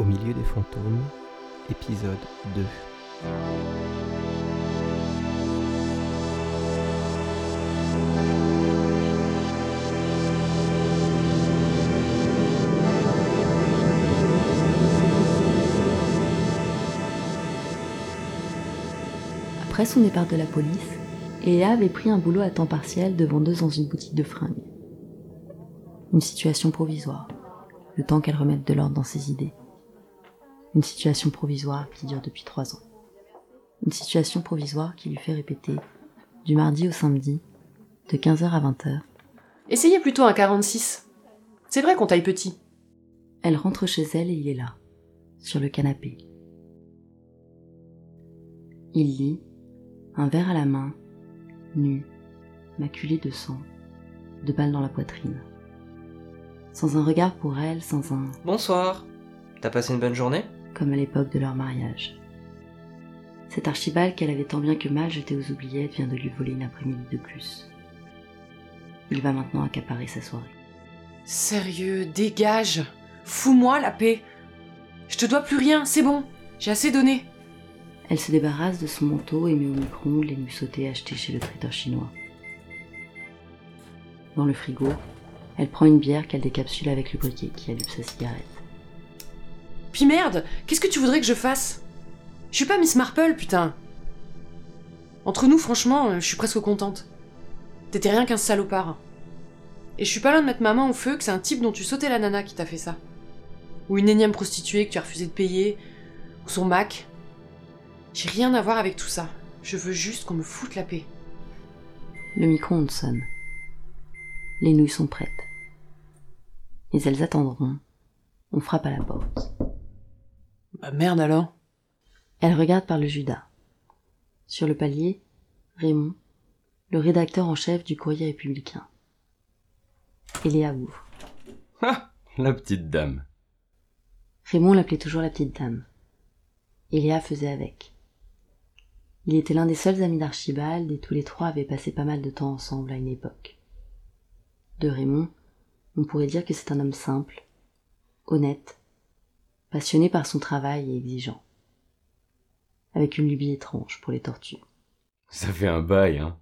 Au milieu des fantômes, épisode 2. Après son départ de la police, Léa avait pris un boulot à temps partiel de vendeuse dans une boutique de fringues. Une situation provisoire, le temps qu'elle remette de l'ordre dans ses idées. Une situation provisoire qui dure depuis trois ans. Une situation provisoire qui lui fait répéter, du mardi au samedi, de 15h à 20h. Essayez plutôt un 46. C'est vrai qu'on taille petit. Elle rentre chez elle et il est là, sur le canapé. Il lit, un verre à la main, nu, maculé de sang, de balles dans la poitrine. Sans un regard pour elle, sans un Bonsoir. T'as passé une bonne journée? Comme à l'époque de leur mariage. Cet Archibald qu'elle avait tant bien que mal jeté aux oubliettes vient de lui voler une après-midi de plus. Il va maintenant accaparer sa soirée. Sérieux, dégage. Fous-moi la paix. Je te dois plus rien, c'est bon. J'ai assez donné. Elle se débarrasse de son manteau et met au micro-ondes les nuits sautées achetées chez le traiteur chinois. Dans le frigo, elle prend une bière qu'elle décapsule avec le briquet qui allume sa cigarette. Puis merde, qu'est-ce que tu voudrais que je fasse? Je suis pas Miss Marple, putain. Entre nous, franchement, je suis presque contente. T'étais rien qu'un salopard. Et je suis pas loin de mettre ma main au feu que c'est un type dont tu sautais la nana qui t'a fait ça. Ou une énième prostituée que tu as refusé de payer. Ou son Mac. J'ai rien à voir avec tout ça. Je veux juste qu'on me foute la paix. Le micro-ondes sonne. Les nouilles sont prêtes. Mais elles attendront. On frappe à la porte. Bah merde alors. Elle regarde par le Judas. Sur le palier, Raymond, le rédacteur en chef du courrier républicain. Et Léa ouvre. Ah, la petite dame. Raymond l'appelait toujours la petite dame. Et Léa faisait avec. Il était l'un des seuls amis d'Archibald et tous les trois avaient passé pas mal de temps ensemble à une époque. De Raymond, on pourrait dire que c'est un homme simple, honnête, passionné par son travail et exigeant, avec une lubie étrange pour les tortues. Ça fait un bail, hein.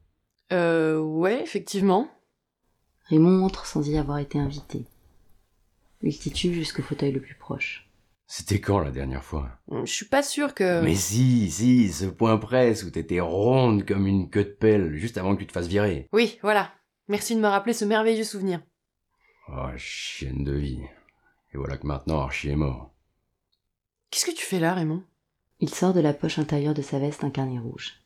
Euh, ouais, effectivement. Raymond entre sans y avoir été invité. Il titube jusqu'au fauteuil le plus proche. C'était quand la dernière fois? Je suis pas sûre que. Mais si, si, ce point presse où t'étais ronde comme une queue de pelle juste avant que tu te fasses virer. Oui, voilà. Merci de me rappeler ce merveilleux souvenir. Oh, chienne de vie. Et voilà que maintenant Archie est mort. Qu'est-ce que tu fais là, Raymond? Il sort de la poche intérieure de sa veste un carnet rouge.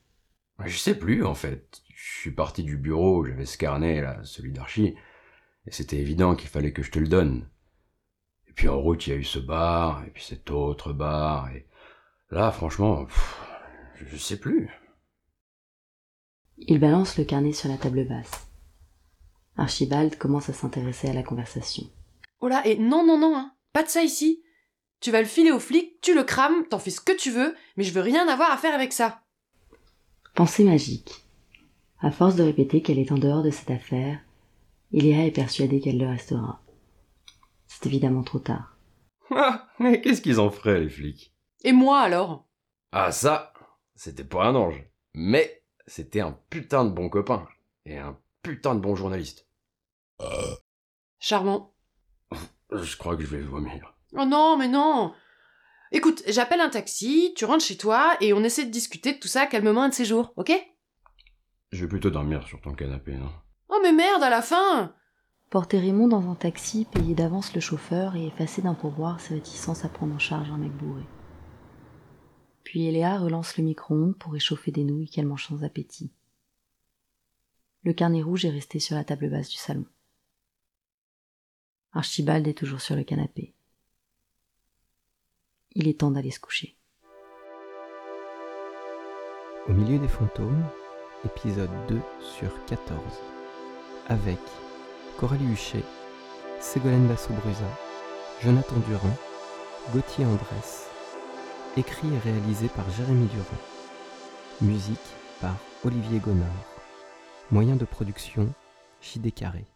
Je sais plus, en fait. Je suis parti du bureau, j'avais ce carnet, là, celui d'Archie, et c'était évident qu'il fallait que je te le donne. Et puis en route, il y a eu ce bar, et puis cet autre bar, et là, franchement, pff, je sais plus. Il balance le carnet sur la table basse. Archibald commence à s'intéresser à la conversation. Oh là, et non, non, non, hein. Pas de ça ici. Tu vas le filer au flic, tu le crames, t'en fais ce que tu veux, mais je veux rien avoir à faire avec ça. Pensée magique. À force de répéter qu'elle est en dehors de cette affaire, Iléa est persuadée qu'elle le restera. C'est évidemment trop tard. Ah, mais qu'est-ce qu'ils en feraient, les flics? Et moi alors? Ah, ça, c'était pas un ange. Mais c'était un putain de bon copain. Et un putain de bon journaliste. Charmant. Je crois que je vais vomir. Oh non, mais non Écoute, j'appelle un taxi, tu rentres chez toi et on essaie de discuter de tout ça calmement un de ces jours, ok? Je vais plutôt dormir sur ton canapé, non? Oh mais merde, à la fin Porter Raymond dans un taxi, payer d'avance le chauffeur et effacer d'un pourboire ses réticences à prendre en charge un mec bourré. Puis Eléa relance le micro-ondes pour réchauffer des nouilles qu'elle mange sans appétit. Le carnet rouge est resté sur la table basse du salon. Archibald est toujours sur le canapé. Il est temps d'aller se coucher. Au milieu des fantômes, épisode 2 sur 14. Avec Coralie Huchet, Ségolène Basso-Brusa, Jonathan Durand, Gauthier Andrès. Écrit et réalisé par Jérémy Durand. Musique par Olivier Gonard. Moyen de production, JD Carré.